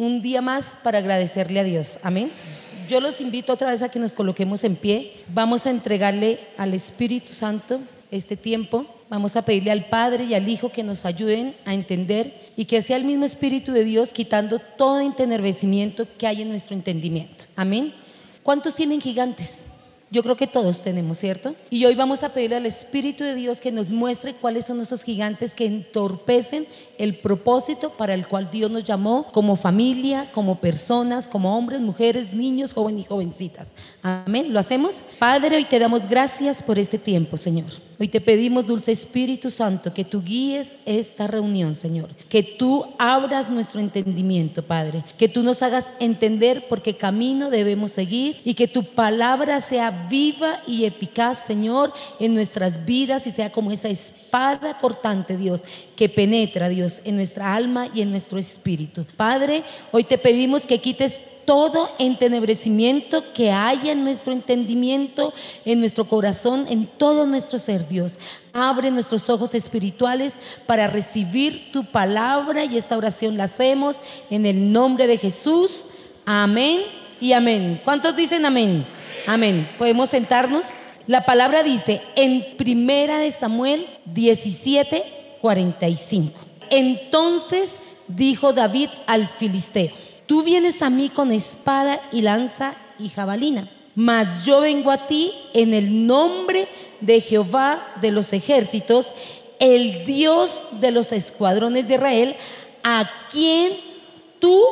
un día más para agradecerle a Dios. Amén. Yo los invito otra vez a que nos coloquemos en pie. Vamos a entregarle al Espíritu Santo este tiempo. Vamos a pedirle al Padre y al Hijo que nos ayuden a entender y que sea el mismo Espíritu de Dios quitando todo entenebreciamiento que hay en nuestro entendimiento. Amén. ¿Cuántos tienen gigantes? Yo creo que todos tenemos, ¿cierto? Y hoy vamos a pedirle al Espíritu de Dios que nos muestre cuáles son esos gigantes que entorpecen el propósito para el cual Dios nos llamó como familia, como personas, como hombres, mujeres, niños, jóvenes y jovencitas. Amén. ¿Lo hacemos? Padre, hoy te damos gracias por este tiempo, Señor. Hoy te pedimos, dulce Espíritu Santo, que tú guíes esta reunión, Señor. Que tú abras nuestro entendimiento, Padre. Que tú nos hagas entender por qué camino debemos seguir y que tu palabra sea viva y eficaz, Señor, en nuestras vidas y sea como esa espada cortante, Dios, que penetra, Dios, en nuestra alma y en nuestro espíritu. Padre, hoy te pedimos que quites todo entenebrecimiento que haya en nuestro entendimiento, en nuestro corazón, en todo nuestro ser, Dios. Abre nuestros ojos espirituales para recibir tu palabra y esta oración la hacemos en el nombre de Jesús. Amén y amén. ¿Cuántos dicen amén? Amén. ¿Podemos sentarnos? La palabra dice en Primera de Samuel 17 45. Entonces dijo David al filisteo, tú vienes a mí con espada y lanza y jabalina, mas yo vengo a ti en el nombre de Jehová de los ejércitos, el Dios de los escuadrones de Israel, a quien tú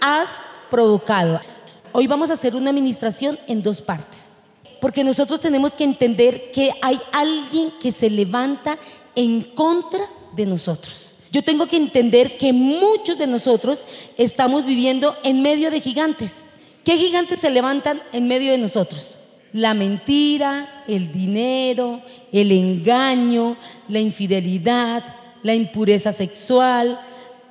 has provocado. Hoy vamos a hacer una administración en dos partes, porque nosotros tenemos que entender que hay alguien que se levanta en contra de nosotros. Yo tengo que entender que muchos de nosotros estamos viviendo en medio de gigantes. ¿Qué gigantes se levantan en medio de nosotros? La mentira, el dinero, el engaño, la infidelidad, la impureza sexual,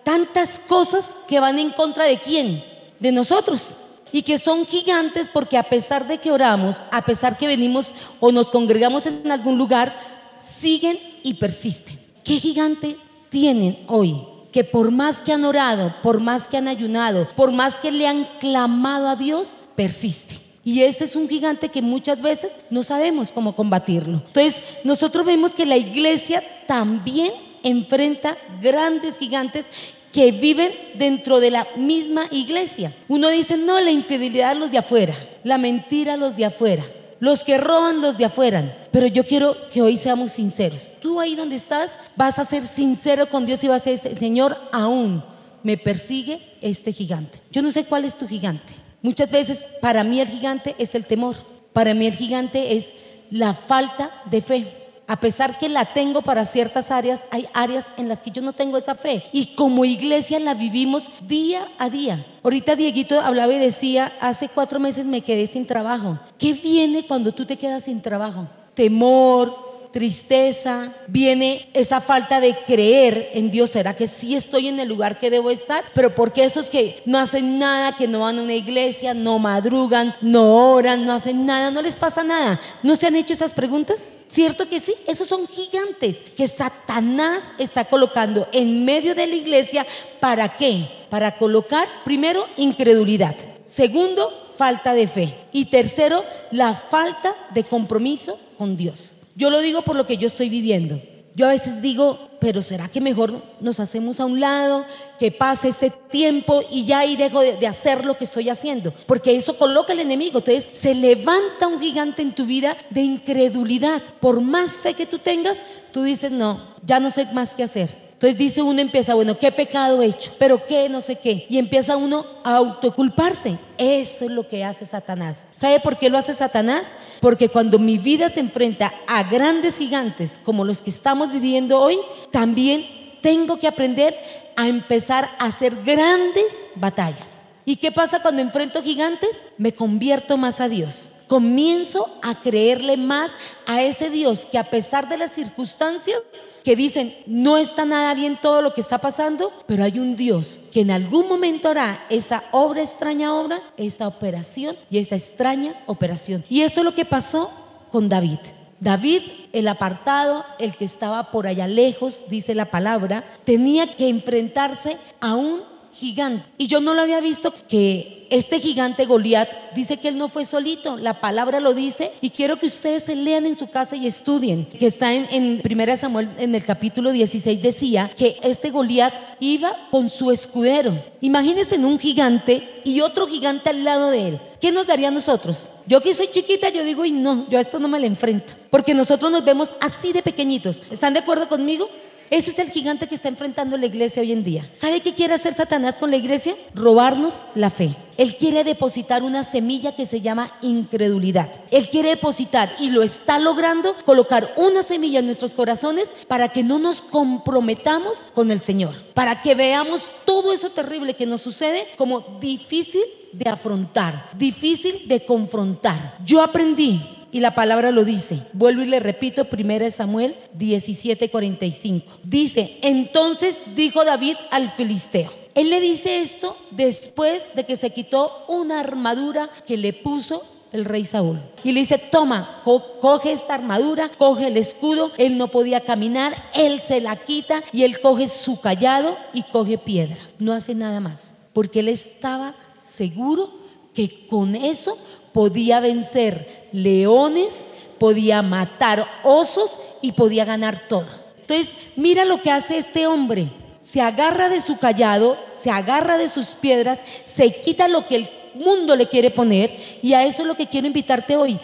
tantas cosas que van en contra de quién? De nosotros. Y que son gigantes porque a pesar de que oramos, a pesar que venimos o nos congregamos en algún lugar, siguen y persisten. ¿Qué gigante tienen hoy? Que por más que han orado, por más que han ayunado, por más que le han clamado a Dios, persiste. Y ese es un gigante que muchas veces no sabemos cómo combatirlo. Entonces, nosotros vemos que la iglesia también enfrenta grandes gigantes que viven dentro de la misma iglesia. Uno dice, no, la infidelidad los de afuera, la mentira los de afuera, los que roban los de afuera. Pero yo quiero que hoy seamos sinceros. Tú ahí donde estás vas a ser sincero con Dios y vas a decir, Señor, aún me persigue este gigante. Yo no sé cuál es tu gigante. Muchas veces para mí el gigante es el temor. Para mí el gigante es la falta de fe a pesar que la tengo para ciertas áreas, hay áreas en las que yo no tengo esa fe. Y como iglesia la vivimos día a día. Ahorita Dieguito hablaba y decía, hace cuatro meses me quedé sin trabajo. ¿Qué viene cuando tú te quedas sin trabajo? Temor, tristeza, viene esa falta de creer en Dios. ¿Será que sí estoy en el lugar que debo estar? Pero porque esos que no hacen nada, que no van a una iglesia, no madrugan, no oran, no hacen nada, no les pasa nada. ¿No se han hecho esas preguntas? ¿Cierto que sí? Esos son gigantes que Satanás está colocando en medio de la iglesia. ¿Para qué? Para colocar, primero, incredulidad. Segundo, falta de fe. Y tercero, la falta de compromiso con Dios. Yo lo digo por lo que yo estoy viviendo. Yo a veces digo, pero ¿será que mejor nos hacemos a un lado, que pase este tiempo y ya ahí dejo de, hacer lo que estoy haciendo? Porque eso coloca al enemigo. Entonces se levanta un gigante en tu vida de incredulidad. Por más fe que tú tengas, tú dices, no, ya no sé más qué hacer. Entonces dice uno, empieza, bueno, ¿qué pecado he hecho? ¿Pero qué? No sé qué. Y empieza uno a autoculparse. Eso es lo que hace Satanás. ¿Sabe por qué lo hace Satanás? Porque cuando mi vida se enfrenta a grandes gigantes como los que estamos viviendo hoy, también tengo que aprender a empezar a hacer grandes batallas. ¿Y qué pasa cuando enfrento gigantes? Me convierto más a Dios comienzo a creerle más a ese Dios que a pesar de las circunstancias que dicen no está nada bien todo lo que está pasando, pero hay un Dios que en algún momento hará esa obra extraña obra, esa operación y esa extraña operación. Y eso es lo que pasó con David. David, el apartado, el que estaba por allá lejos, dice la palabra, tenía que enfrentarse a un gigante. Y yo no lo había visto que este gigante Goliat dice que él no fue solito, la palabra lo dice y quiero que ustedes se lean en su casa y estudien, que está en, en 1 Samuel en el capítulo 16 decía que este Goliat iba con su escudero. Imagínense en un gigante y otro gigante al lado de él. ¿Qué nos daría a nosotros? Yo que soy chiquita, yo digo, y no, yo a esto no me lo enfrento. Porque nosotros nos vemos así de pequeñitos. ¿Están de acuerdo conmigo? Ese es el gigante que está enfrentando la iglesia hoy en día. ¿Sabe qué quiere hacer Satanás con la iglesia? Robarnos la fe. Él quiere depositar una semilla que se llama incredulidad. Él quiere depositar y lo está logrando colocar una semilla en nuestros corazones para que no nos comprometamos con el Señor. Para que veamos todo eso terrible que nos sucede como difícil de afrontar, difícil de confrontar. Yo aprendí y la palabra lo dice. Vuelvo y le repito, 1 Samuel 17:45. Dice, entonces dijo David al filisteo. Él le dice esto después de que se quitó una armadura que le puso el rey Saúl. Y le dice, toma, coge esta armadura, coge el escudo. Él no podía caminar, él se la quita y él coge su callado y coge piedra. No hace nada más, porque él estaba seguro que con eso podía vencer leones, podía matar osos y podía ganar todo. Entonces, mira lo que hace este hombre. Se agarra de su callado, se agarra de sus piedras, se quita lo que el mundo le quiere poner y a eso es lo que quiero invitarte hoy.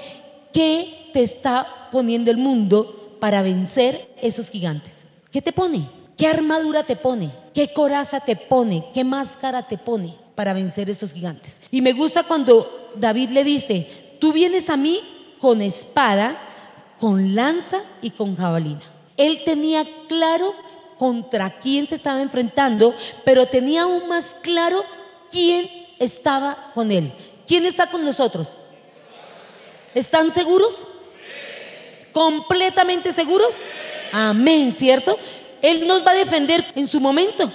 ¿Qué te está poniendo el mundo para vencer esos gigantes? ¿Qué te pone? ¿Qué armadura te pone? ¿Qué coraza te pone? ¿Qué máscara te pone para vencer esos gigantes? Y me gusta cuando David le dice, tú vienes a mí con espada, con lanza y con jabalina. Él tenía claro contra quién se estaba enfrentando, pero tenía aún más claro quién estaba con él. ¿Quién está con nosotros? ¿Están seguros? ¿Completamente seguros? Amén, ¿cierto? Él nos va a defender en su momento.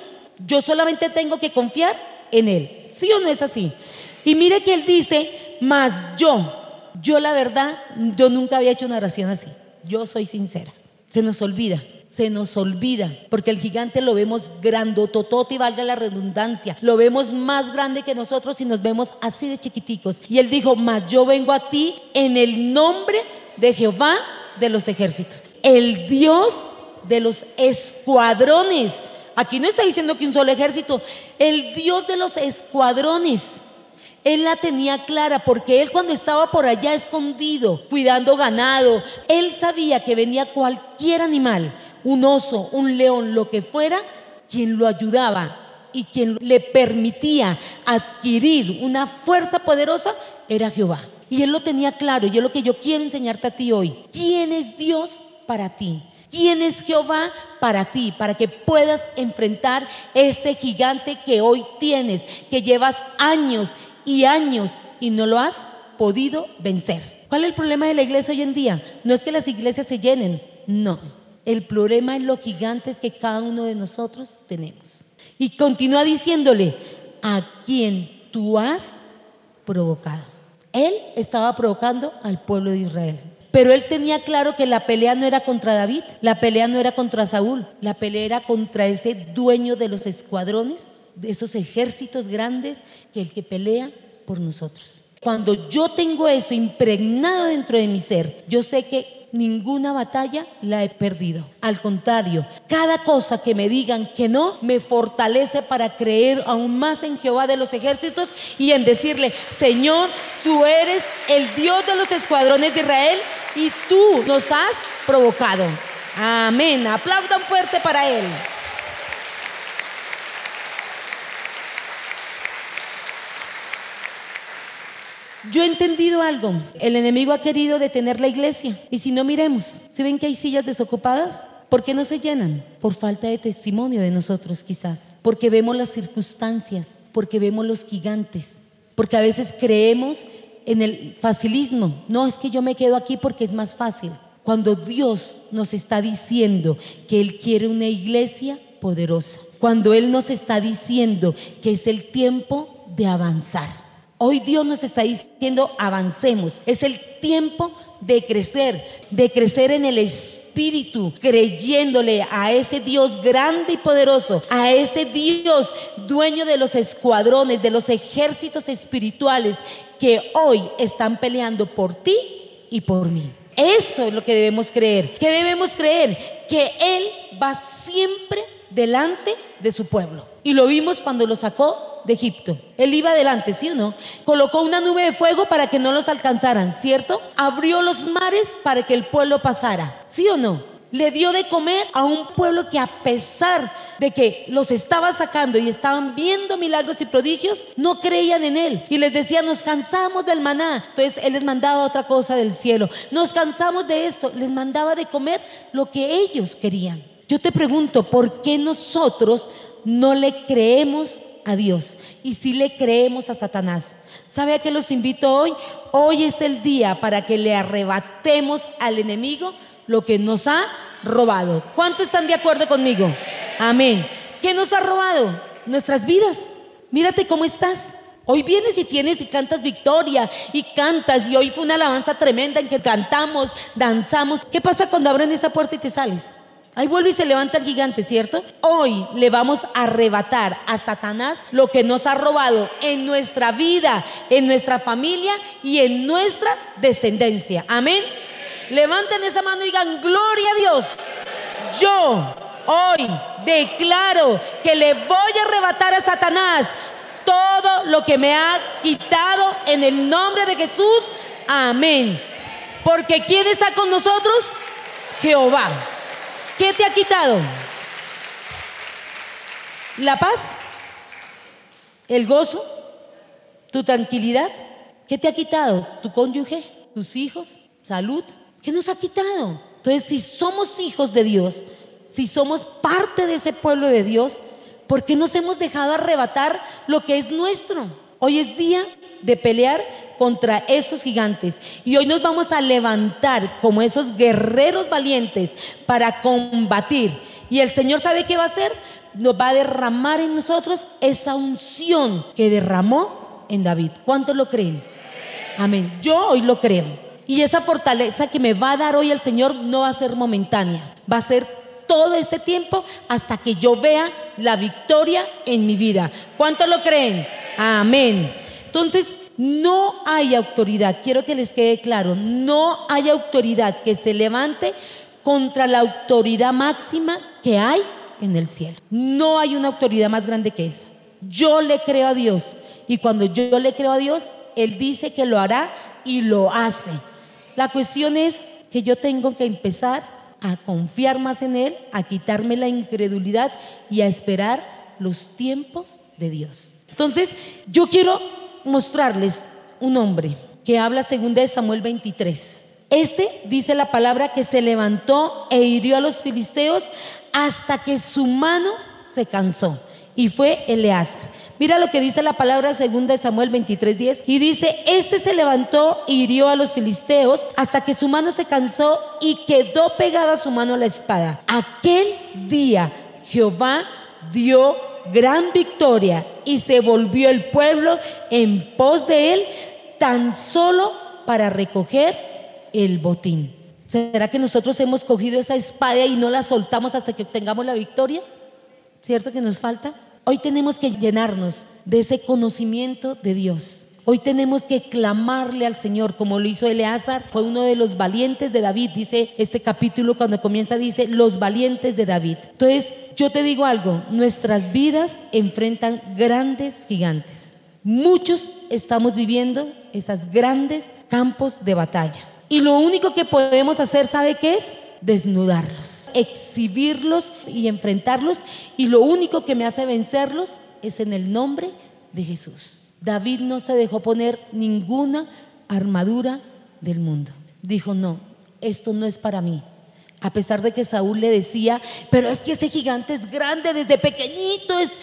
Yo solamente tengo que confiar en Él. ¿Sí o no es así? Y mire que Él dice, más yo, yo la verdad, yo nunca había hecho una oración así. Yo soy sincera. Se nos olvida, se nos olvida, porque el gigante lo vemos grandototote y valga la redundancia. Lo vemos más grande que nosotros y nos vemos así de chiquiticos. Y él dijo, mas yo vengo a ti en el nombre de Jehová de los ejércitos, el Dios de los escuadrones. Aquí no está diciendo que un solo ejército, el Dios de los escuadrones. Él la tenía clara porque él cuando estaba por allá escondido, cuidando ganado, él sabía que venía cualquier animal, un oso, un león, lo que fuera, quien lo ayudaba y quien le permitía adquirir una fuerza poderosa era Jehová. Y él lo tenía claro. Y es lo que yo quiero enseñarte a ti hoy. ¿Quién es Dios para ti? ¿Quién es Jehová para ti? Para que puedas enfrentar ese gigante que hoy tienes, que llevas años y años y no lo has podido vencer. ¿Cuál es el problema de la iglesia hoy en día? No es que las iglesias se llenen, no. El problema es lo gigantes que cada uno de nosotros tenemos. Y continúa diciéndole, a quien tú has provocado. Él estaba provocando al pueblo de Israel. Pero él tenía claro que la pelea no era contra David, la pelea no era contra Saúl, la pelea era contra ese dueño de los escuadrones de esos ejércitos grandes que el que pelea por nosotros. Cuando yo tengo eso impregnado dentro de mi ser, yo sé que ninguna batalla la he perdido. Al contrario, cada cosa que me digan que no, me fortalece para creer aún más en Jehová de los ejércitos y en decirle, Señor, tú eres el Dios de los escuadrones de Israel y tú nos has provocado. Amén. Aplaudan fuerte para Él. Yo he entendido algo. El enemigo ha querido detener la iglesia. Y si no miremos, si ven que hay sillas desocupadas, ¿por qué no se llenan? Por falta de testimonio de nosotros quizás. Porque vemos las circunstancias, porque vemos los gigantes, porque a veces creemos en el facilismo. No, es que yo me quedo aquí porque es más fácil. Cuando Dios nos está diciendo que Él quiere una iglesia poderosa. Cuando Él nos está diciendo que es el tiempo de avanzar Hoy Dios nos está diciendo, avancemos. Es el tiempo de crecer, de crecer en el Espíritu, creyéndole a ese Dios grande y poderoso, a ese Dios dueño de los escuadrones, de los ejércitos espirituales que hoy están peleando por ti y por mí. Eso es lo que debemos creer. ¿Qué debemos creer? Que Él va siempre delante de su pueblo. Y lo vimos cuando lo sacó de Egipto. Él iba adelante, ¿sí o no? Colocó una nube de fuego para que no los alcanzaran, ¿cierto? Abrió los mares para que el pueblo pasara, ¿sí o no? Le dio de comer a un pueblo que a pesar de que los estaba sacando y estaban viendo milagros y prodigios, no creían en él. Y les decía, nos cansamos del maná. Entonces él les mandaba otra cosa del cielo. Nos cansamos de esto. Les mandaba de comer lo que ellos querían. Yo te pregunto, ¿por qué nosotros no le creemos a Dios y si le creemos a Satanás? ¿Sabe a qué los invito hoy? Hoy es el día para que le arrebatemos al enemigo lo que nos ha robado. ¿Cuántos están de acuerdo conmigo? Amén. ¿Qué nos ha robado? Nuestras vidas. Mírate cómo estás. Hoy vienes y tienes y cantas victoria y cantas y hoy fue una alabanza tremenda en que cantamos, danzamos. ¿Qué pasa cuando abren esa puerta y te sales? Ahí vuelve y se levanta el gigante, ¿cierto? Hoy le vamos a arrebatar a Satanás lo que nos ha robado en nuestra vida, en nuestra familia y en nuestra descendencia. Amén. Levanten esa mano y digan, gloria a Dios. Yo hoy declaro que le voy a arrebatar a Satanás todo lo que me ha quitado en el nombre de Jesús. Amén. Porque ¿quién está con nosotros? Jehová. ¿Qué te ha quitado? ¿La paz? ¿El gozo? ¿Tu tranquilidad? ¿Qué te ha quitado? ¿Tu cónyuge? ¿Tus hijos? ¿Salud? ¿Qué nos ha quitado? Entonces, si somos hijos de Dios, si somos parte de ese pueblo de Dios, ¿por qué nos hemos dejado arrebatar lo que es nuestro? Hoy es día de pelear contra esos gigantes. Y hoy nos vamos a levantar como esos guerreros valientes para combatir. Y el Señor sabe qué va a hacer. Nos va a derramar en nosotros esa unción que derramó en David. ¿Cuántos lo creen? Amén. Yo hoy lo creo. Y esa fortaleza que me va a dar hoy el Señor no va a ser momentánea. Va a ser todo este tiempo hasta que yo vea la victoria en mi vida. ¿Cuántos lo creen? Amén. Entonces, no hay autoridad, quiero que les quede claro, no hay autoridad que se levante contra la autoridad máxima que hay en el cielo. No hay una autoridad más grande que esa. Yo le creo a Dios y cuando yo le creo a Dios, Él dice que lo hará y lo hace. La cuestión es que yo tengo que empezar a confiar más en Él, a quitarme la incredulidad y a esperar los tiempos de Dios. Entonces, yo quiero mostrarles un hombre que habla según de Samuel 23. Este dice la palabra que se levantó e hirió a los filisteos hasta que su mano se cansó y fue Eleazar. Mira lo que dice la palabra segunda de Samuel 23:10 y dice, "Este se levantó e hirió a los filisteos hasta que su mano se cansó y quedó pegada su mano a la espada. Aquel día Jehová dio gran victoria y se volvió el pueblo en pos de él tan solo para recoger el botín. ¿Será que nosotros hemos cogido esa espada y no la soltamos hasta que obtengamos la victoria? ¿Cierto que nos falta? Hoy tenemos que llenarnos de ese conocimiento de Dios. Hoy tenemos que clamarle al Señor como lo hizo Eleazar, fue uno de los valientes de David, dice este capítulo cuando comienza, dice los valientes de David. Entonces, yo te digo algo, nuestras vidas enfrentan grandes gigantes. Muchos estamos viviendo esos grandes campos de batalla. Y lo único que podemos hacer, ¿sabe qué es? Desnudarlos, exhibirlos y enfrentarlos. Y lo único que me hace vencerlos es en el nombre de Jesús. David no se dejó poner ninguna armadura del mundo. Dijo, no, esto no es para mí. A pesar de que Saúl le decía, pero es que ese gigante es grande, desde pequeñito es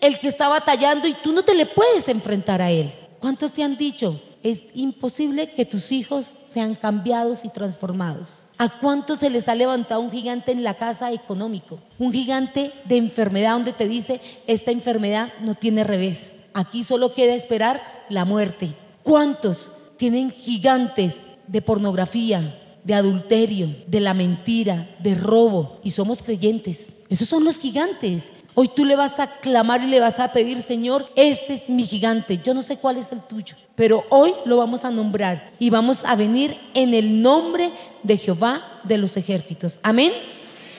el que está batallando y tú no te le puedes enfrentar a él. ¿Cuántos te han dicho? Es imposible que tus hijos sean cambiados y transformados. ¿A cuántos se les ha levantado un gigante en la casa económico? Un gigante de enfermedad donde te dice, esta enfermedad no tiene revés Aquí solo queda esperar la muerte. ¿Cuántos tienen gigantes de pornografía, de adulterio, de la mentira, de robo, y somos creyentes. Esos son los gigantes. Hoy tú le vas a clamar y le vas a pedir, Señor, este es mi gigante. Yo no sé cuál es el tuyo, pero hoy lo vamos a nombrar y vamos a venir en el nombre de Jehová de los ejércitos. Amén.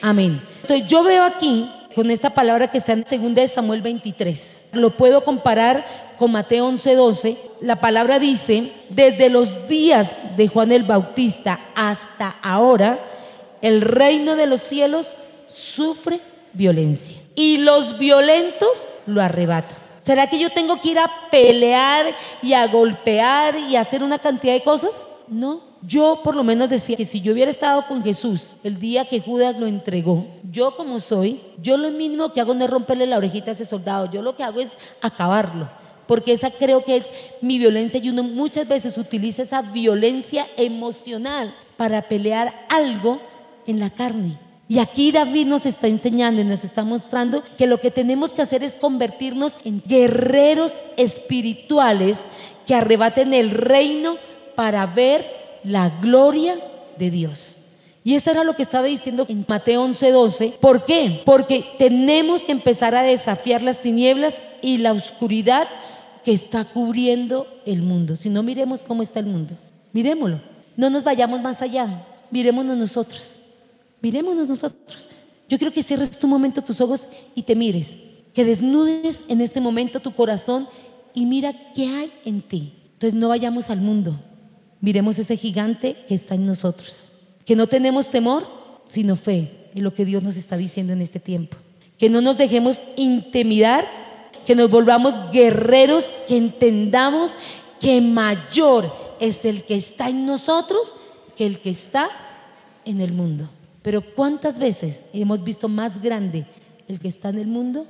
Amén. Entonces yo veo aquí con esta palabra que está en 2 Samuel 23. Lo puedo comparar con Mateo 11:12, la palabra dice, desde los días de Juan el Bautista hasta ahora, el reino de los cielos sufre violencia y los violentos lo arrebatan. ¿Será que yo tengo que ir a pelear y a golpear y a hacer una cantidad de cosas? No, yo por lo menos decía que si yo hubiera estado con Jesús el día que Judas lo entregó, yo como soy, yo lo mínimo que hago no es romperle la orejita a ese soldado, yo lo que hago es acabarlo porque esa creo que es mi violencia y uno muchas veces utiliza esa violencia emocional para pelear algo en la carne. Y aquí David nos está enseñando y nos está mostrando que lo que tenemos que hacer es convertirnos en guerreros espirituales que arrebaten el reino para ver la gloria de Dios. Y eso era lo que estaba diciendo en Mateo 11:12. ¿Por qué? Porque tenemos que empezar a desafiar las tinieblas y la oscuridad que está cubriendo el mundo. Si no, miremos cómo está el mundo. Miremoslo. No nos vayamos más allá. Miremonos nosotros. Miremonos nosotros. Yo quiero que cierres tu momento tus ojos y te mires. Que desnudes en este momento tu corazón y mira qué hay en ti. Entonces no vayamos al mundo. Miremos ese gigante que está en nosotros. Que no tenemos temor, sino fe en lo que Dios nos está diciendo en este tiempo. Que no nos dejemos intimidar que nos volvamos guerreros, que entendamos que mayor es el que está en nosotros que el que está en el mundo. Pero ¿cuántas veces hemos visto más grande el que está en el mundo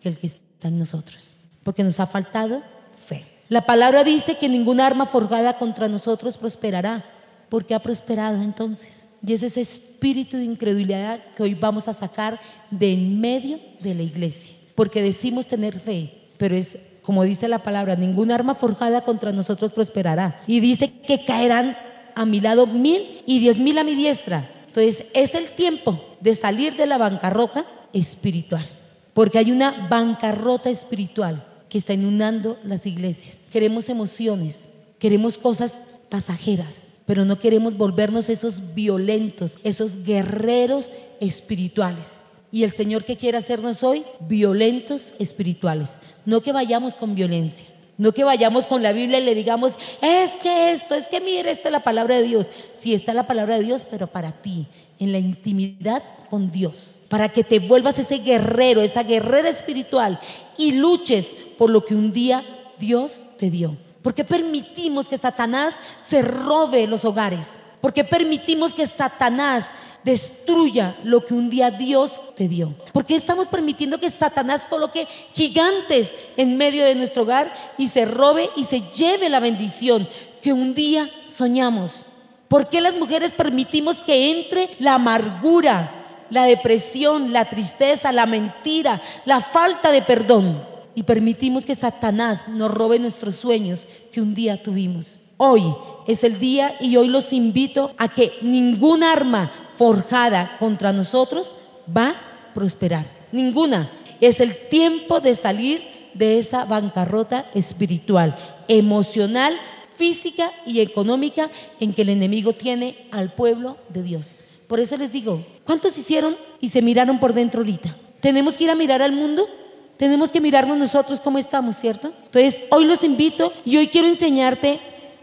que el que está en nosotros? Porque nos ha faltado fe. La palabra dice que ninguna arma forjada contra nosotros prosperará. ¿Por qué ha prosperado entonces? Y es ese espíritu de incredulidad que hoy vamos a sacar de en medio de la iglesia porque decimos tener fe, pero es como dice la palabra, ninguna arma forjada contra nosotros prosperará. Y dice que caerán a mi lado mil y diez mil a mi diestra. Entonces es el tiempo de salir de la bancarrota espiritual, porque hay una bancarrota espiritual está inundando las iglesias. Queremos emociones, queremos cosas pasajeras, pero no queremos volvernos esos violentos, esos guerreros espirituales. Y el Señor que quiere hacernos hoy, violentos espirituales. No que vayamos con violencia. No que vayamos con la Biblia y le digamos, es que esto, es que mire, esta es la palabra de Dios. Sí, está la palabra de Dios, pero para ti, en la intimidad con Dios. Para que te vuelvas ese guerrero, esa guerrera espiritual y luches por lo que un día Dios te dio. Porque permitimos que Satanás se robe los hogares. Porque permitimos que Satanás destruya lo que un día Dios te dio. Porque estamos permitiendo que Satanás coloque gigantes en medio de nuestro hogar y se robe y se lleve la bendición que un día soñamos. ¿Por qué las mujeres permitimos que entre la amargura, la depresión, la tristeza, la mentira, la falta de perdón? Y permitimos que Satanás nos robe nuestros sueños que un día tuvimos. Hoy es el día y hoy los invito a que ningún arma forjada contra nosotros va a prosperar. Ninguna. Es el tiempo de salir de esa bancarrota espiritual, emocional, física y económica en que el enemigo tiene al pueblo de Dios. Por eso les digo, ¿cuántos hicieron y se miraron por dentro ahorita? ¿Tenemos que ir a mirar al mundo? Tenemos que mirarnos nosotros cómo estamos, ¿cierto? Entonces, hoy los invito y hoy quiero enseñarte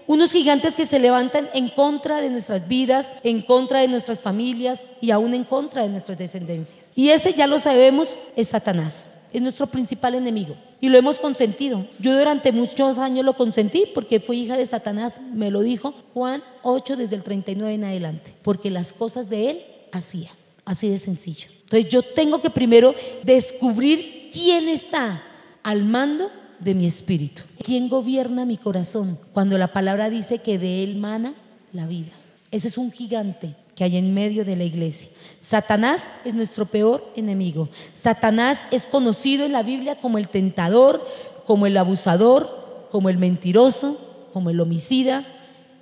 unos gigantes que se levantan en contra de nuestras vidas, en contra de nuestras familias y aún en contra de nuestras descendencias. Y ese ya lo sabemos, es Satanás. Es nuestro principal enemigo y lo hemos consentido. Yo durante muchos años lo consentí porque fui hija de Satanás, me lo dijo Juan 8 desde el 39 en adelante, porque las cosas de él hacía, así de sencillo. Entonces yo tengo que primero descubrir quién está al mando de mi espíritu. ¿Quién gobierna mi corazón? Cuando la palabra dice que de él mana la vida. Ese es un gigante que hay en medio de la iglesia. Satanás es nuestro peor enemigo. Satanás es conocido en la Biblia como el tentador, como el abusador, como el mentiroso, como el homicida.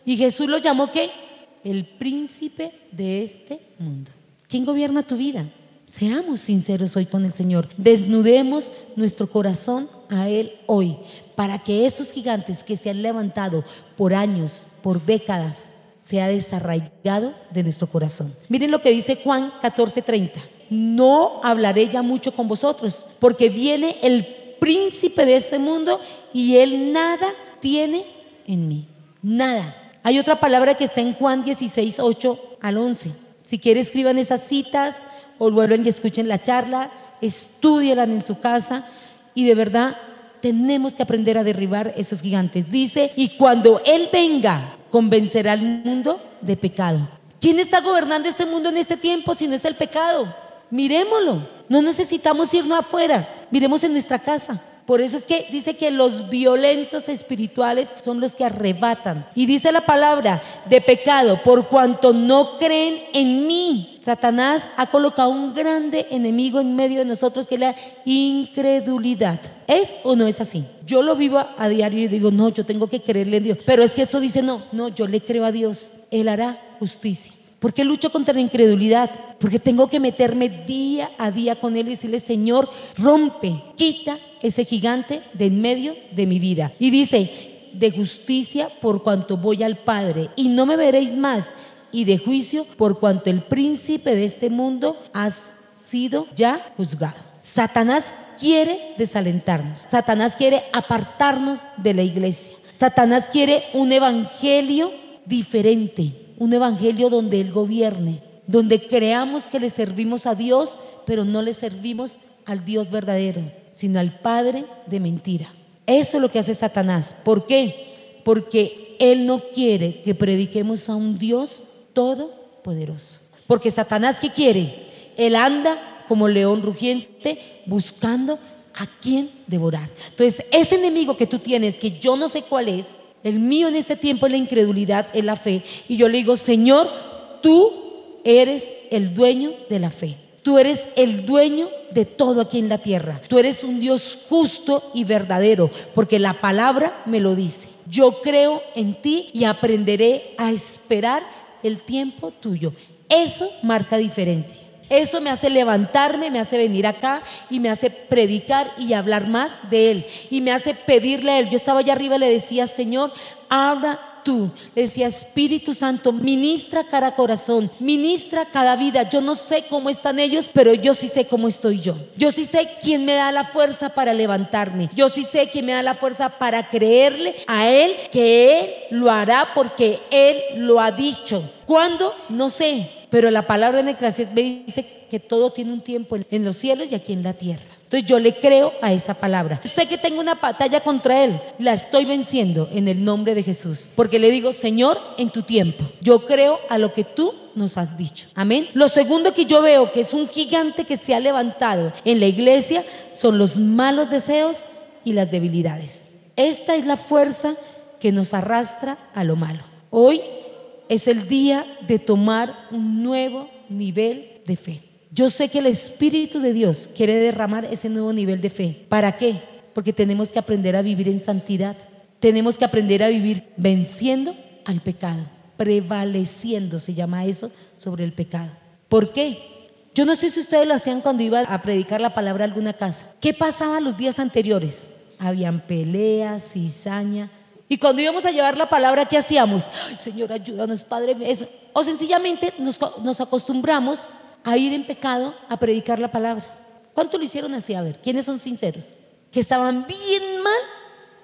Y Jesús lo llamó ¿qué? El príncipe de este mundo. ¿Quién gobierna tu vida? Seamos sinceros hoy con el Señor. Desnudemos nuestro corazón a Él hoy para que esos gigantes que se han levantado por años, por décadas, sea desarraigado de nuestro corazón. Miren lo que dice Juan 14:30. No hablaré ya mucho con vosotros, porque viene el príncipe de este mundo y él nada tiene en mí. Nada. Hay otra palabra que está en Juan 16, 8 al 11. Si quiere escriban esas citas o vuelvan y escuchen la charla, estudienla en su casa y de verdad tenemos que aprender a derribar esos gigantes. Dice, y cuando Él venga, convencerá al mundo de pecado. ¿Quién está gobernando este mundo en este tiempo si no es el pecado? Miremoslo. No necesitamos irnos afuera. Miremos en nuestra casa. Por eso es que dice que los violentos espirituales son los que arrebatan. Y dice la palabra de pecado, por cuanto no creen en mí. Satanás ha colocado un grande enemigo en medio de nosotros que es la incredulidad. ¿Es o no es así? Yo lo vivo a diario y digo, no, yo tengo que creerle en Dios. Pero es que eso dice, no, no, yo le creo a Dios. Él hará justicia. ¿Por qué lucho contra la incredulidad? Porque tengo que meterme día a día con Él y decirle, Señor, rompe, quita ese gigante de en medio de mi vida. Y dice, de justicia por cuanto voy al Padre y no me veréis más, y de juicio por cuanto el príncipe de este mundo ha sido ya juzgado. Satanás quiere desalentarnos, Satanás quiere apartarnos de la iglesia, Satanás quiere un evangelio diferente un evangelio donde Él gobierne, donde creamos que le servimos a Dios, pero no le servimos al Dios verdadero, sino al Padre de mentira. Eso es lo que hace Satanás. ¿Por qué? Porque Él no quiere que prediquemos a un Dios todopoderoso. Porque Satanás, ¿qué quiere? Él anda como león rugiente buscando a quién devorar. Entonces, ese enemigo que tú tienes, que yo no sé cuál es, el mío en este tiempo es la incredulidad, es la fe. Y yo le digo, Señor, tú eres el dueño de la fe. Tú eres el dueño de todo aquí en la tierra. Tú eres un Dios justo y verdadero, porque la palabra me lo dice. Yo creo en ti y aprenderé a esperar el tiempo tuyo. Eso marca diferencia. Eso me hace levantarme, me hace venir acá y me hace predicar y hablar más de Él. Y me hace pedirle a Él. Yo estaba allá arriba y le decía, Señor, habla tú. Decía, Espíritu Santo, ministra cada corazón, ministra cada vida. Yo no sé cómo están ellos, pero yo sí sé cómo estoy yo. Yo sí sé quién me da la fuerza para levantarme. Yo sí sé quién me da la fuerza para creerle a Él que Él lo hará porque Él lo ha dicho. ¿Cuándo? No sé pero la palabra en Eclesiastes me dice que todo tiene un tiempo en los cielos y aquí en la tierra. Entonces yo le creo a esa palabra. Sé que tengo una batalla contra él, la estoy venciendo en el nombre de Jesús, porque le digo, Señor, en tu tiempo, yo creo a lo que tú nos has dicho. Amén. Lo segundo que yo veo que es un gigante que se ha levantado en la iglesia son los malos deseos y las debilidades. Esta es la fuerza que nos arrastra a lo malo. Hoy es el día de tomar un nuevo nivel de fe. Yo sé que el Espíritu de Dios quiere derramar ese nuevo nivel de fe. ¿Para qué? Porque tenemos que aprender a vivir en santidad. Tenemos que aprender a vivir venciendo al pecado, prevaleciendo, se llama eso, sobre el pecado. ¿Por qué? Yo no sé si ustedes lo hacían cuando iba a predicar la palabra a alguna casa. ¿Qué pasaba los días anteriores? Habían peleas, cizaña, y cuando íbamos a llevar la palabra, ¿qué hacíamos? Señor, ayúdanos, Padre. O sencillamente nos, acostumbramos a ir en pecado a predicar la palabra. ¿Cuánto lo hicieron así? A ver, ¿quiénes son sinceros? Que estaban bien mal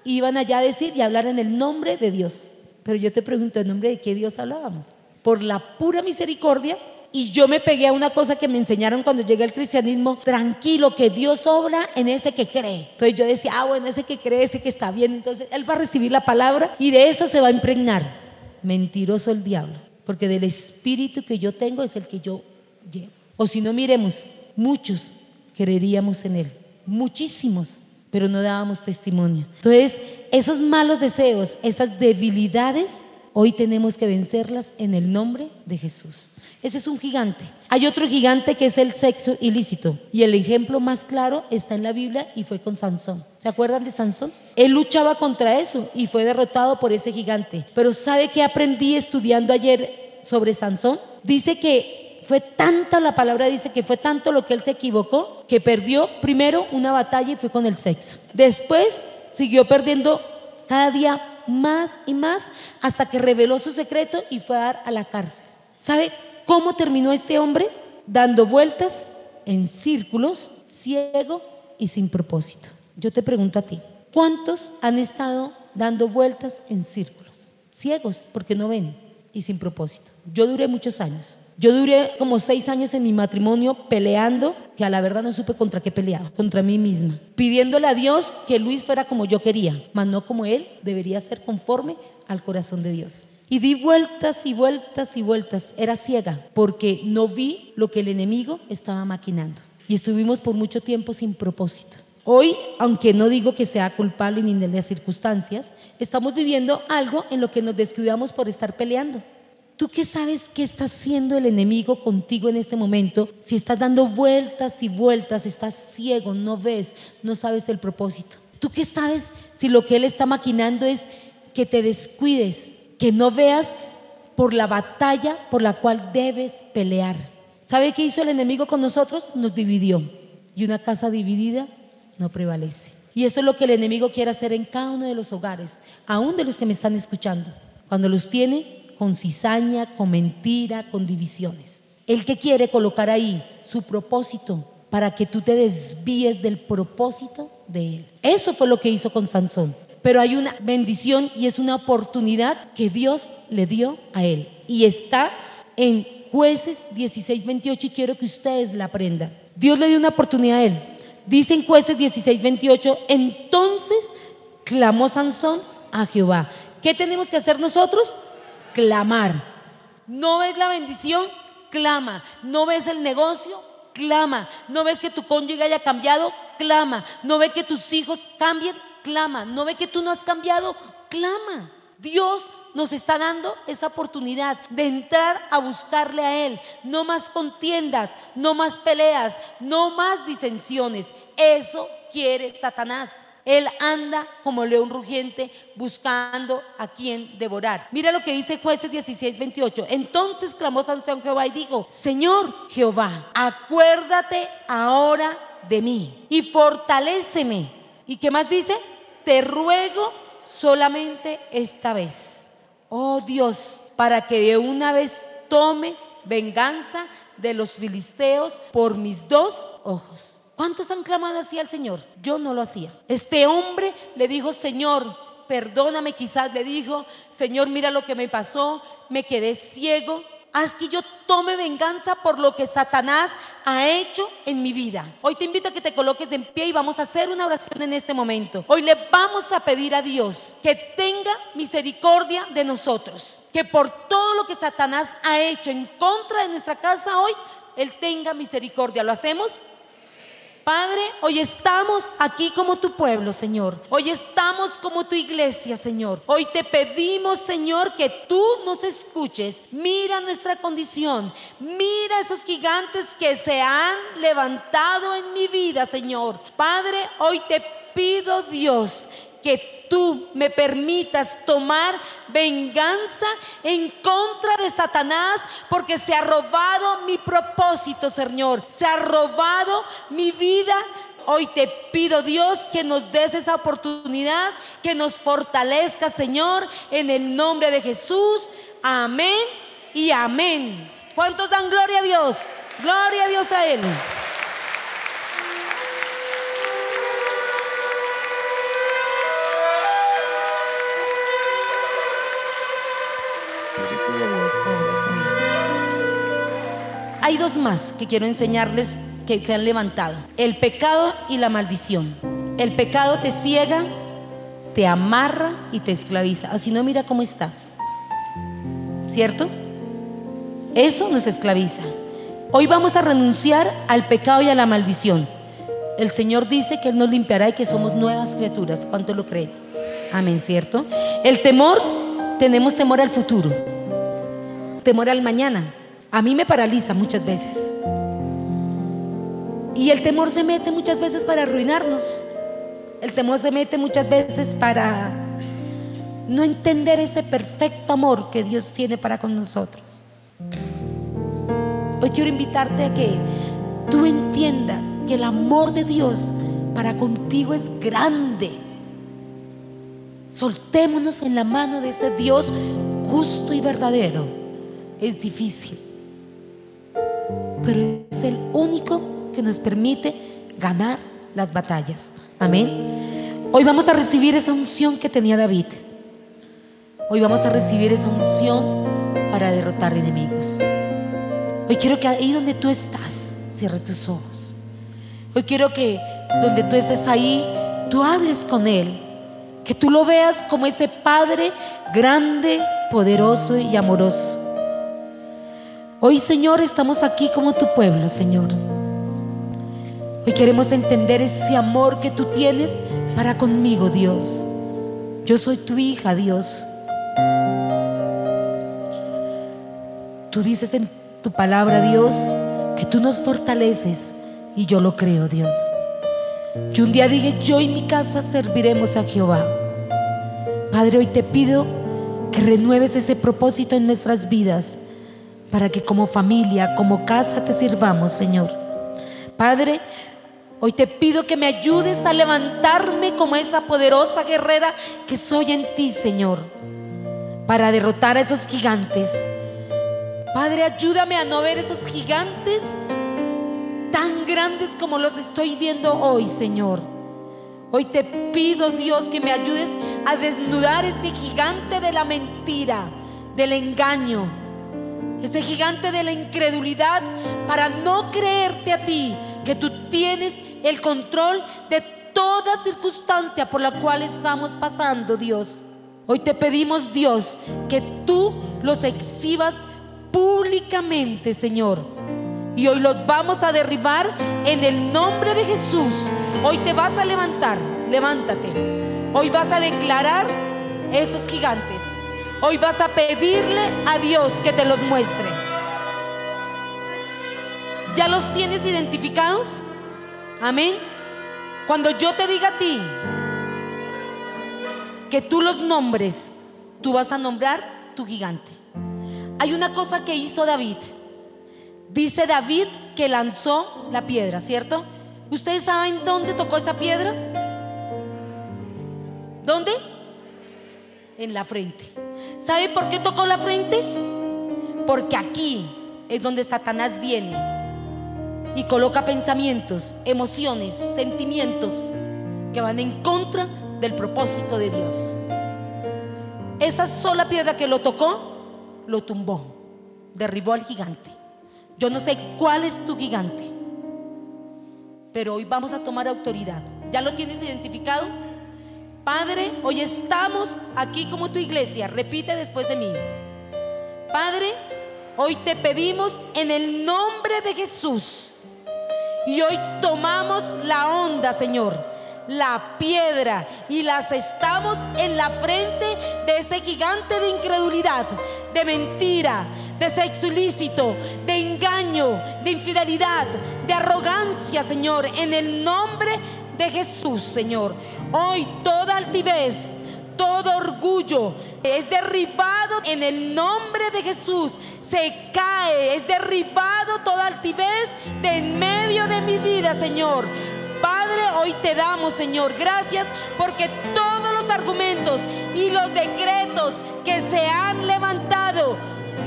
y iban allá a decir y hablar en el nombre de Dios. Pero yo te pregunto, ¿en nombre de qué Dios hablábamos? Por la pura misericordia y yo me pegué a una cosa que me enseñaron cuando llegué al cristianismo, tranquilo, que Dios obra en ese que cree. Entonces yo decía, ah, bueno, ese que cree, ese que está bien, entonces Él va a recibir la palabra y de eso se va a impregnar. Mentiroso el diablo, porque del espíritu que yo tengo es el que yo O si no, miremos, muchos creeríamos en Él, muchísimos, pero no dábamos testimonio. Entonces, esos malos deseos, esas debilidades, hoy tenemos que vencerlas en el nombre de Jesús. Ese es un gigante. Hay otro gigante que es el sexo ilícito. Y el ejemplo más claro está en la Biblia y fue con Sansón. ¿Se acuerdan de Sansón? Él luchaba contra eso y fue derrotado por ese gigante. Pero ¿sabe qué aprendí estudiando ayer sobre Sansón? Dice que fue tanta la palabra, dice que fue tanto lo que él se equivocó, que perdió primero una batalla y fue con el sexo. Después siguió perdiendo cada día más y más hasta que reveló su secreto y fue a dar a la cárcel. ¿Sabe cómo terminó este hombre? Dando vueltas en círculos, ciego y sin propósito. Yo te pregunto a ti, ¿cuántos han estado dando vueltas en círculos? Ciegos porque no ven y sin propósito. Yo duré muchos años. Yo duré como seis años en mi matrimonio peleando, que a la verdad no supe contra qué peleaba, contra mí misma, pidiéndole a Dios que Luis fuera como yo quería, mas no como él, debería ser conforme al corazón de Dios. Y di vueltas y vueltas y vueltas. Era ciega porque no vi lo que el enemigo estaba maquinando. Y estuvimos por mucho tiempo sin propósito. Hoy, aunque no digo que sea culpable ni de las circunstancias, estamos viviendo algo en lo que nos descuidamos por estar peleando. ¿Tú qué sabes qué está haciendo el enemigo contigo en este momento? Si estás dando vueltas y vueltas, estás ciego, no ves, no sabes el propósito. ¿Tú qué sabes si lo que él está maquinando es que te descuides, que no veas por la batalla por la cual debes pelear? ¿Sabe qué hizo el enemigo con nosotros? Nos dividió. Y una casa dividida no prevalece. Y eso es lo que el enemigo quiere hacer en cada uno de los hogares, aún de los que me están escuchando. Cuando los tiene con cizaña, con mentira, con divisiones. El que quiere colocar ahí su propósito para que tú te desvíes del propósito de él. Eso fue lo que hizo con Sansón. Pero hay una bendición y es una oportunidad que Dios le dio a él. Y está en jueces 16, 28 y quiero que ustedes la aprendan. Dios le dio una oportunidad a él. Dice en jueces 16, 28, entonces clamó Sansón a Jehová. ¿Qué tenemos que hacer nosotros? Clamar. ¿No ves la bendición? Clama. ¿No ves el negocio? Clama. ¿No ves que tu cónyuge haya cambiado? Clama. ¿No ves que tus hijos cambien? Clama. ¿No ves que tú no has cambiado? Clama. Dios nos está dando esa oportunidad de entrar a buscarle a Él. No más contiendas, no más peleas, no más disensiones. Eso quiere Satanás. Él anda como león rugiente buscando a quien devorar. Mira lo que dice jueces 16, 28. Entonces clamó Sansón Jehová y dijo, Señor Jehová, acuérdate ahora de mí y fortaléceme. ¿Y qué más dice? Te ruego solamente esta vez. Oh Dios, para que de una vez tome venganza de los filisteos por mis dos ojos. ¿Cuántos han clamado así al Señor? Yo no lo hacía. Este hombre le dijo, Señor, perdóname, quizás le dijo, Señor, mira lo que me pasó, me quedé ciego. Haz que yo tome venganza por lo que Satanás ha hecho en mi vida. Hoy te invito a que te coloques en pie y vamos a hacer una oración en este momento. Hoy le vamos a pedir a Dios que tenga misericordia de nosotros. Que por todo lo que Satanás ha hecho en contra de nuestra casa hoy, Él tenga misericordia. ¿Lo hacemos? Padre, hoy estamos aquí como tu pueblo, Señor. Hoy estamos como tu iglesia, Señor. Hoy te pedimos, Señor, que tú nos escuches. Mira nuestra condición. Mira esos gigantes que se han levantado en mi vida, Señor. Padre, hoy te pido, Dios, que tú me permitas tomar venganza en contra de Satanás porque se ha robado mi propósito, Señor. Se ha robado mi vida. Hoy te pido, Dios, que nos des esa oportunidad, que nos fortalezca, Señor, en el nombre de Jesús. Amén y amén. ¿Cuántos dan gloria a Dios? Gloria a Dios a Él. Hay dos más que quiero enseñarles que se han levantado. El pecado y la maldición. El pecado te ciega, te amarra y te esclaviza. Así no mira cómo estás. ¿Cierto? Eso nos esclaviza. Hoy vamos a renunciar al pecado y a la maldición. El Señor dice que Él nos limpiará y que somos nuevas criaturas. ¿Cuánto lo creen? Amén, ¿cierto? El temor, tenemos temor al futuro, temor al mañana, A mí me paraliza muchas veces. Y el temor se mete muchas veces para arruinarnos. El temor se mete muchas veces para no entender ese perfecto amor que Dios tiene para con nosotros. Hoy quiero invitarte a que tú entiendas que el amor de Dios para contigo es grande. Soltémonos en la mano de ese Dios justo y verdadero. Es difícil, pero es el único que nos permite ganar las batallas. Amén. Hoy vamos a recibir esa unción que tenía David. Hoy vamos a recibir esa unción para derrotar enemigos. Hoy quiero que ahí donde tú estás, cierre tus ojos. Hoy quiero que donde tú estés ahí, tú hables con Él. Que tú lo veas como ese Padre grande, poderoso y amoroso. Hoy, Señor, estamos aquí como tu pueblo, Señor. Hoy queremos entender ese amor que tú tienes para conmigo, Dios. Yo soy tu hija, Dios. Tú dices en tu palabra, Dios, que tú nos fortaleces y yo lo creo, Dios. Yo un día dije, yo y mi casa serviremos a Jehová. Padre, hoy te pido que renueves ese propósito en nuestras vidas para que como familia, como casa te sirvamos, Señor. Padre, hoy te pido que me ayudes a levantarme como esa poderosa guerrera que soy en ti, Señor, para derrotar a esos gigantes Padre, ayúdame a no ver esos gigantes tan grandes como los estoy viendo hoy, Señor. Hoy te pido, Dios, que me ayudes a desnudar ese gigante de la mentira, del engaño, ese gigante de la incredulidad, para no creerte a ti, que tú tienes el control de toda circunstancia por la cual estamos pasando, Dios. Hoy te pedimos, Dios, que tú los exhibas públicamente, Señor. Y hoy los vamos a derribar en el nombre de Jesús. Hoy te vas a levantar, levántate. Hoy vas a declarar esos gigantes. Hoy vas a pedirle a Dios que te los muestre. ¿Ya los tienes identificados? Amén. Cuando yo te diga a ti que tú los nombres, tú vas a nombrar tu gigante. Hay una cosa que hizo David. Dice David que lanzó la piedra, ¿cierto? ¿Ustedes saben dónde tocó esa piedra? ¿Dónde? En la frente. ¿Sabe por qué tocó la frente? Porque aquí es donde Satanás viene y coloca pensamientos, emociones, sentimientos que van en contra del propósito de Dios. Esa sola piedra que lo tocó lo tumbó, derribó al gigante. Yo no sé cuál es tu gigante, pero hoy vamos a tomar autoridad. ¿Ya lo tienes identificado? Padre, hoy estamos aquí como tu iglesia. Repite después de mí. Padre, hoy te pedimos en el nombre de Jesús. Y hoy tomamos la onda, Señor la piedra y las estamos en la frente de ese gigante de incredulidad, de mentira, de sexo ilícito, de engaño, de infidelidad, de arrogancia, Señor, en el nombre de Jesús, Señor. Hoy toda altivez, todo orgullo es derribado en el nombre de Jesús. Se cae, es derribado toda altivez de en medio de mi vida, Señor. Padre, hoy te damos, Señor, gracias porque todos los argumentos y los decretos que se han levantado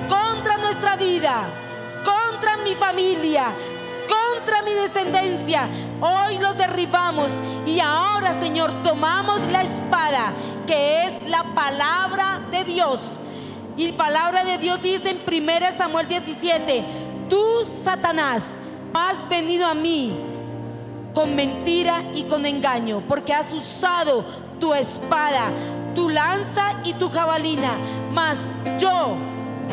contra nuestra vida, contra mi familia, contra mi descendencia, hoy los derribamos y ahora, Señor, tomamos la espada que es la palabra de Dios. Y palabra de Dios dice en 1 Samuel 17, tú, Satanás, has venido a mí con mentira y con engaño, porque has usado tu espada, tu lanza y tu jabalina. Mas yo,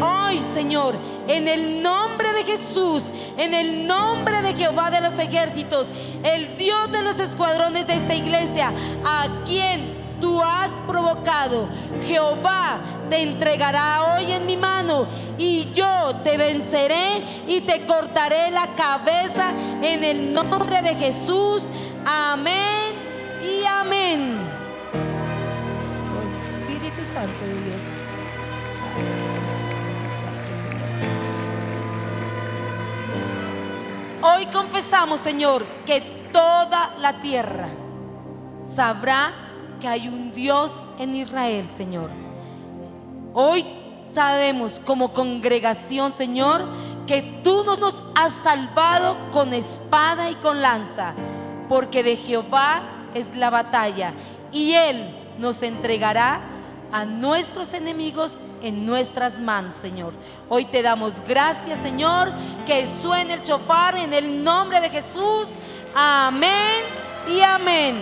hoy Señor, en el nombre de Jesús, en el nombre de Jehová de los ejércitos, el Dios de los escuadrones de esta iglesia, a quien tú has provocado. Jehová te entregará hoy en mi mano y yo te venceré y te cortaré la cabeza en el nombre de Jesús. Amén y amén. Hoy confesamos, Señor, que toda la tierra sabrá que hay un Dios en Israel, Señor. Hoy sabemos como congregación, Señor, que tú nos has salvado con espada y con lanza, porque de Jehová es la batalla y Él nos entregará a nuestros enemigos en nuestras manos, Señor. Hoy te damos gracias, Señor, que suene el chofar en el nombre de Jesús. Amén y amén.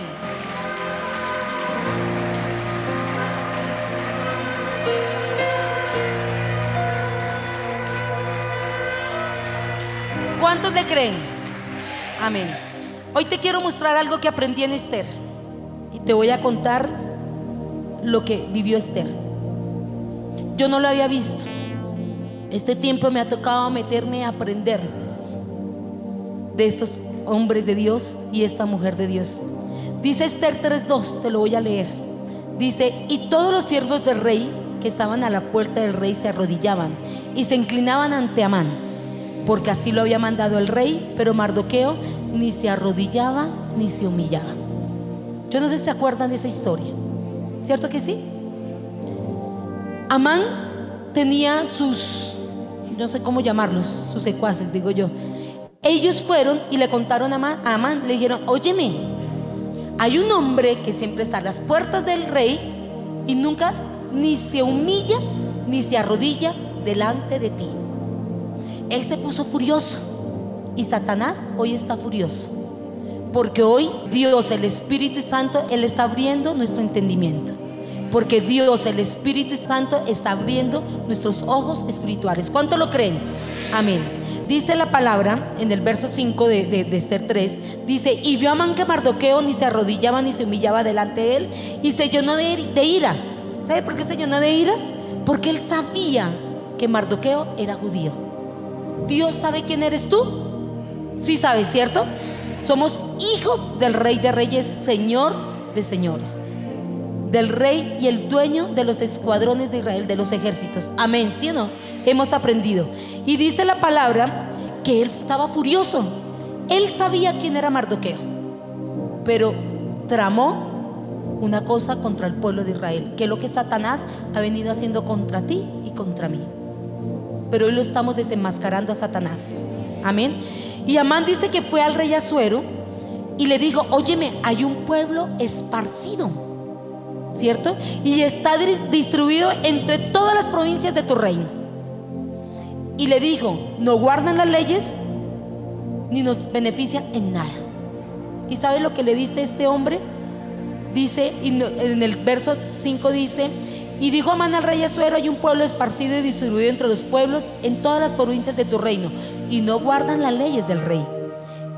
¿Cuántos le creen? Amén. Hoy te quiero mostrar algo que aprendí en Esther. Y te voy a contar lo que vivió Esther. Yo no lo había visto. Este tiempo me ha tocado meterme a aprender de estos hombres de Dios y esta mujer de Dios. Dice Esther 3.2, te lo voy a leer. Dice, y todos los siervos del rey que estaban a la puerta del rey se arrodillaban y se inclinaban ante Amán, porque así lo había mandado el rey, pero Mardoqueo ni se arrodillaba ni se humillaba. Yo no sé si se acuerdan de esa historia. ¿Cierto que sí? Amán tenía sus, no sé cómo llamarlos, sus secuaces, digo yo. Ellos fueron y le contaron a Amán, le dijeron, óyeme, hay un hombre que siempre está a las puertas del rey y nunca ni se humilla ni se arrodilla delante de ti. Él se puso furioso y Satanás hoy está furioso. Porque hoy Dios, el Espíritu Santo, Él está abriendo nuestro entendimiento. Porque Dios, el Espíritu Santo, está abriendo nuestros ojos espirituales. ¿Cuánto lo creen? Amén. Dice la palabra en el verso 5 de, de, Esther 3, dice, y vio a Man que Mardoqueo ni se arrodillaba ni se humillaba delante de él y se llenó de, de ira. ¿Sabe por qué se llenó de ira? Porque él sabía que Mardoqueo era judío. Dios sabe quién eres tú. Sí sabes, ¿cierto? Somos hijos del rey de reyes, señor de señores. Del rey y el dueño de los escuadrones de Israel, de los ejércitos. Amén, ¿sí o no? Hemos aprendido. Y dice la palabra que él estaba furioso. Él sabía quién era Mardoqueo. Pero tramó una cosa contra el pueblo de Israel, que es lo que Satanás ha venido haciendo contra ti y contra mí. Pero hoy lo estamos desenmascarando a Satanás. Amén. Y Amán dice que fue al rey Azuero y le dijo, óyeme, hay un pueblo esparcido, ¿cierto? Y está distribuido entre todas las provincias de tu reino. Y le dijo, no guardan las leyes ni nos benefician en nada. ¿Y sabe lo que le dice este hombre? Dice, en el verso 5 dice, y dijo Amán al rey Azuero, hay un pueblo esparcido y distribuido entre los pueblos en todas las provincias de tu reino y no guardan las leyes del rey.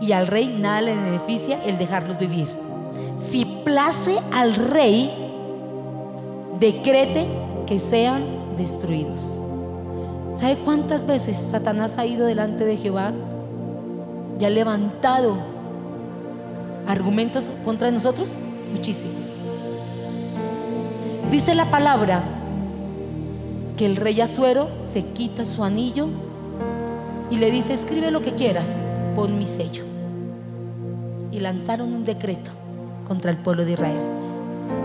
Y al rey nada le beneficia el dejarlos vivir. Si place al rey, decrete que sean destruidos. ¿Sabe cuántas veces Satanás ha ido delante de Jehová y ha levantado argumentos contra nosotros? Muchísimos. Dice la palabra que el rey Azuero se quita su anillo y le dice, escribe lo que quieras, pon mi sello. Y lanzaron un decreto contra el pueblo de Israel.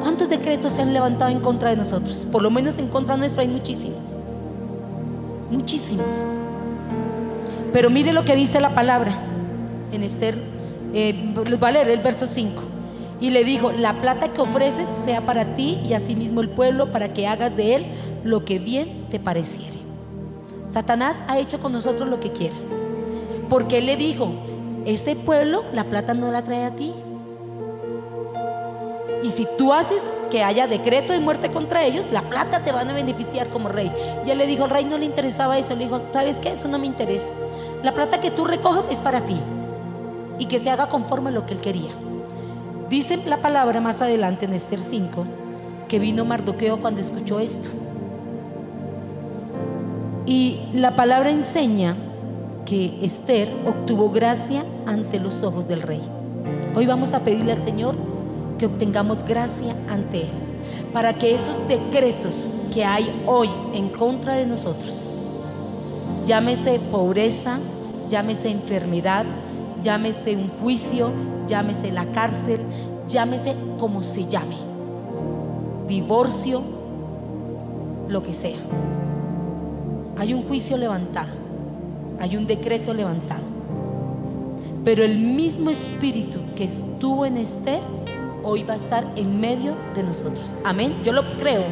¿Cuántos decretos se han levantado en contra de nosotros? Por lo menos en contra nuestra hay muchísimos. Muchísimos. Pero mire lo que dice la palabra en Esther. Eh, va a leer el verso 5. Y le dijo, la plata que ofreces sea para ti y asimismo el pueblo para que hagas de él lo que bien te pareciere. Satanás ha hecho con nosotros lo que quiera. Porque él le dijo, ese pueblo la plata no la trae a ti. Y si tú haces que haya decreto de muerte contra ellos, la plata te van a beneficiar como rey. Y él le dijo, al rey no le interesaba eso. Le dijo, ¿sabes qué? Eso no me interesa. La plata que tú recojas es para ti. Y que se haga conforme a lo que él quería. Dice la palabra más adelante en Esther 5 que vino Mardoqueo cuando escuchó esto. Y la palabra enseña que Esther obtuvo gracia ante los ojos del rey. Hoy vamos a pedirle al Señor que obtengamos gracia ante Él, para que esos decretos que hay hoy en contra de nosotros, llámese pobreza, llámese enfermedad, llámese un juicio, llámese la cárcel, llámese como se llame, divorcio, lo que sea. Hay un juicio levantado, hay un decreto levantado. Pero el mismo espíritu que estuvo en Esther hoy va a estar en medio de nosotros. Amén. Yo lo creo.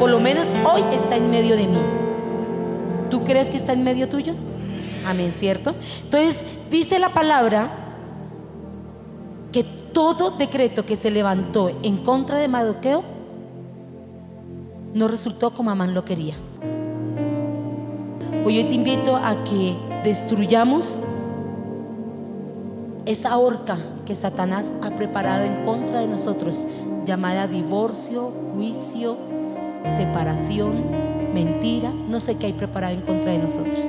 Por lo menos hoy está en medio de mí. ¿Tú crees que está en medio tuyo? Amén, ¿cierto? Entonces dice la palabra que todo decreto que se levantó en contra de Madoqueo no resultó como Amán lo quería. Hoy yo te invito a que destruyamos esa horca que Satanás ha preparado en contra de nosotros, llamada divorcio, juicio, separación, mentira, no sé qué hay preparado en contra de nosotros.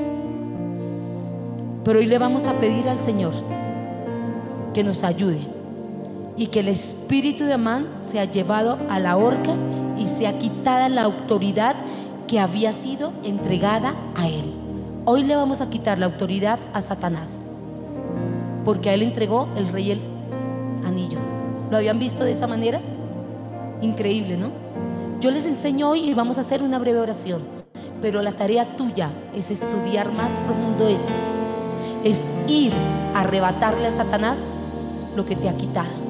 Pero hoy le vamos a pedir al Señor que nos ayude y que el espíritu de Amán sea llevado a la horca y sea quitada la autoridad que había sido entregada a él. Hoy le vamos a quitar la autoridad a Satanás, porque a él entregó el rey el anillo. ¿Lo habían visto de esa manera? Increíble, ¿no? Yo les enseño hoy y vamos a hacer una breve oración, pero la tarea tuya es estudiar más profundo esto, es ir a arrebatarle a Satanás lo que te ha quitado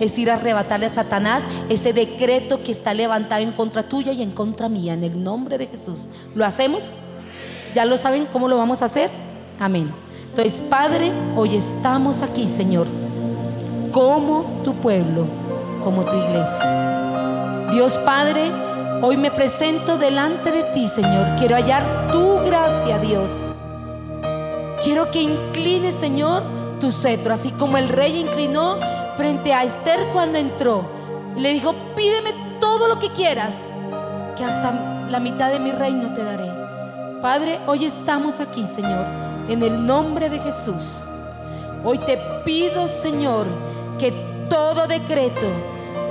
es ir a arrebatarle a Satanás ese decreto que está levantado en contra tuya y en contra mía, en el nombre de Jesús. ¿Lo hacemos? ¿Ya lo saben cómo lo vamos a hacer? Amén. Entonces, Padre, hoy estamos aquí, Señor, como tu pueblo, como tu iglesia. Dios Padre, hoy me presento delante de ti, Señor. Quiero hallar tu gracia, Dios. Quiero que inclines, Señor, tu cetro, así como el rey inclinó frente a Esther cuando entró. Le dijo, pídeme todo lo que quieras, que hasta la mitad de mi reino te daré. Padre, hoy estamos aquí, Señor, en el nombre de Jesús. Hoy te pido, Señor, que todo decreto,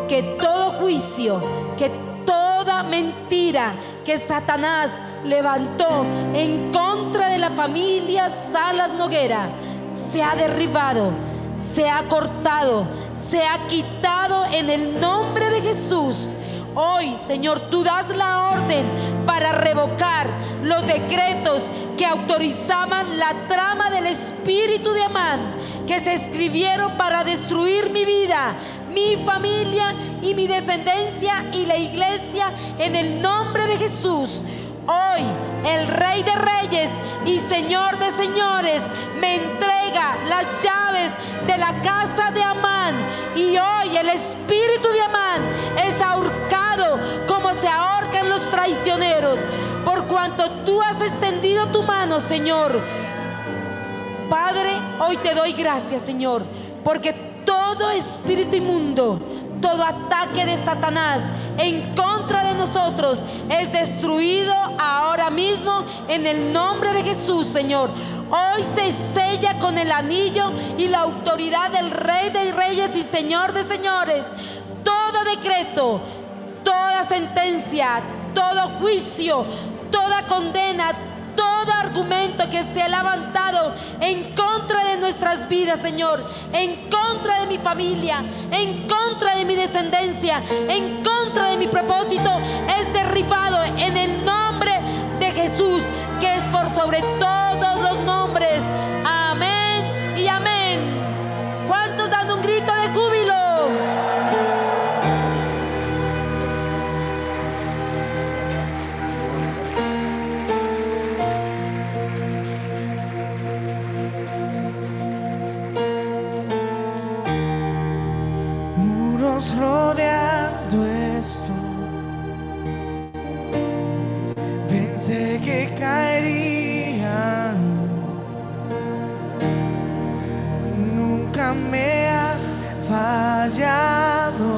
que todo juicio, que toda mentira que Satanás levantó en contra de la familia Salas Noguera sea derribado se ha cortado, se ha quitado en el nombre de Jesús. Hoy, Señor, tú das la orden para revocar los decretos que autorizaban la trama del espíritu de Amán, que se escribieron para destruir mi vida, mi familia y mi descendencia y la iglesia en el nombre de Jesús. Hoy el Rey de Reyes y Señor de Señores me entrega las llaves de la casa de Amán. Y hoy el espíritu de Amán es ahorcado como se ahorcan los traicioneros. Por cuanto tú has extendido tu mano, Señor. Padre, hoy te doy gracias, Señor, porque todo espíritu inmundo todo ataque de Satanás en contra de nosotros es destruido ahora mismo en el nombre de Jesús, Señor. Hoy se sella con el anillo y la autoridad del Rey de Reyes y Señor de Señores. Todo decreto, toda sentencia, todo juicio, toda condena, todo argumento que se ha levantado en contra de nuestras vidas, Señor, en contra de mi familia, en contra de mi descendencia, en contra de mi propósito, es derribado en el nombre Jesús, que es por sobre todos los nombres. Amén y amén. ¿Cuántos dan un grito de júbilo? rodeando pensé que caería. Nunca me has fallado.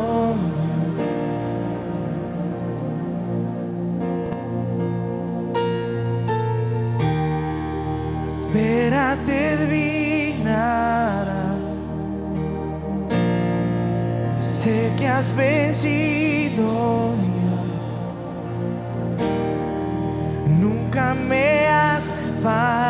Espera terminará. Sé que has vencido. Has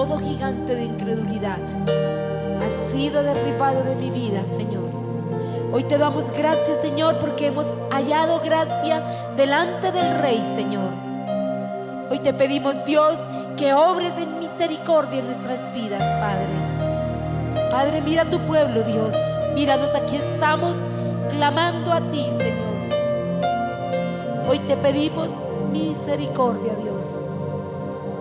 todo gigante de incredulidad ha sido derribado de mi vida, Señor. Hoy te damos gracias, Señor, porque hemos hallado gracia delante del Rey, Señor. Hoy te pedimos, Dios, que obres en misericordia en nuestras vidas, Padre. Padre, mira a tu pueblo, Dios. Míranos, aquí estamos clamando a ti, Señor. Hoy te pedimos misericordia, Dios.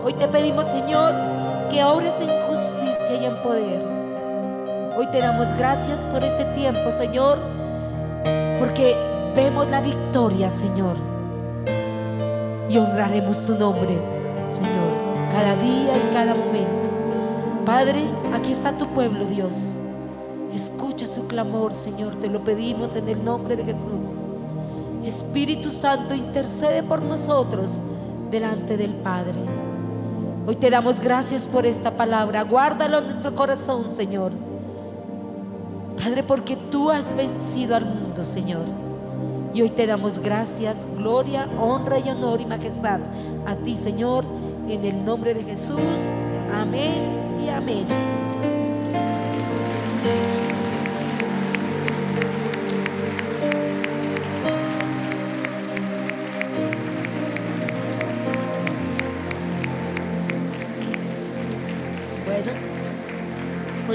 Hoy te pedimos, Señor, que obres en justicia y en poder. Hoy te damos gracias por este tiempo, Señor, porque vemos la victoria, Señor. Y honraremos tu nombre, Señor, cada día y cada momento. Padre, aquí está tu pueblo, Dios. Escucha su clamor, Señor, te lo pedimos en el nombre de Jesús. Espíritu Santo, intercede por nosotros delante del Padre. Hoy te damos gracias por esta palabra. Guárdalo en nuestro corazón, Señor. Padre, porque tú has vencido al mundo, Señor. Y hoy te damos gracias, gloria, honra y honor y majestad a ti, Señor, en el nombre de Jesús. Amén y amén.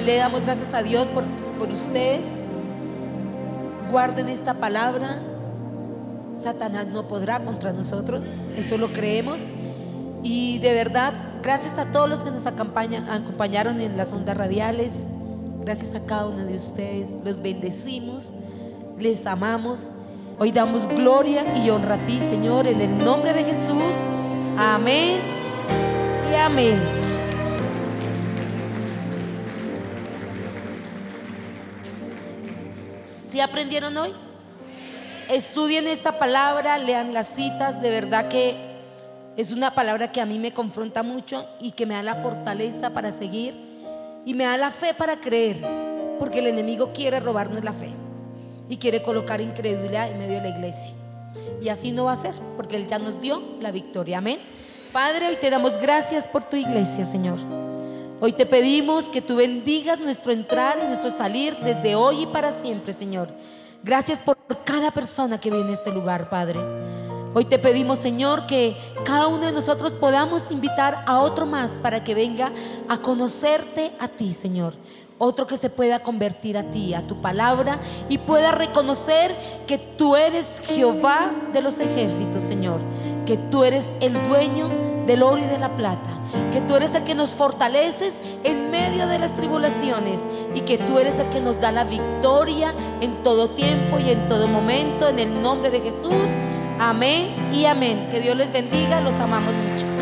Le damos gracias a Dios por, por ustedes. Guarden esta palabra. Satanás no podrá contra nosotros. Eso lo creemos. Y de verdad, gracias a todos los que nos acompañan, acompañaron en las ondas radiales. Gracias a cada uno de ustedes. Los bendecimos. Les amamos. Hoy damos gloria y honra a ti, Señor, en el nombre de Jesús. Amén y amén. ¿Sí aprendieron hoy? Estudien esta palabra, lean las citas, de verdad que es una palabra que a mí me confronta mucho y que me da la fortaleza para seguir y me da la fe para creer, porque el enemigo quiere robarnos la fe y quiere colocar incredulidad en medio de la iglesia. Y así no va a ser, porque Él ya nos dio la victoria. Amén. Padre, hoy te damos gracias por tu iglesia, Señor. Hoy te pedimos que tú bendigas nuestro entrar y nuestro salir desde hoy y para siempre, Señor. Gracias por cada persona que viene a este lugar, Padre. Hoy te pedimos, Señor, que cada uno de nosotros podamos invitar a otro más para que venga a conocerte a ti, Señor. Otro que se pueda convertir a ti, a tu palabra y pueda reconocer que tú eres Jehová de los ejércitos, Señor. Que tú eres el dueño del oro y de la plata. Que tú eres el que nos fortaleces en medio de las tribulaciones y que tú eres el que nos da la victoria en todo tiempo y en todo momento. En el nombre de Jesús. Amén y amén. Que Dios les bendiga. Los amamos mucho.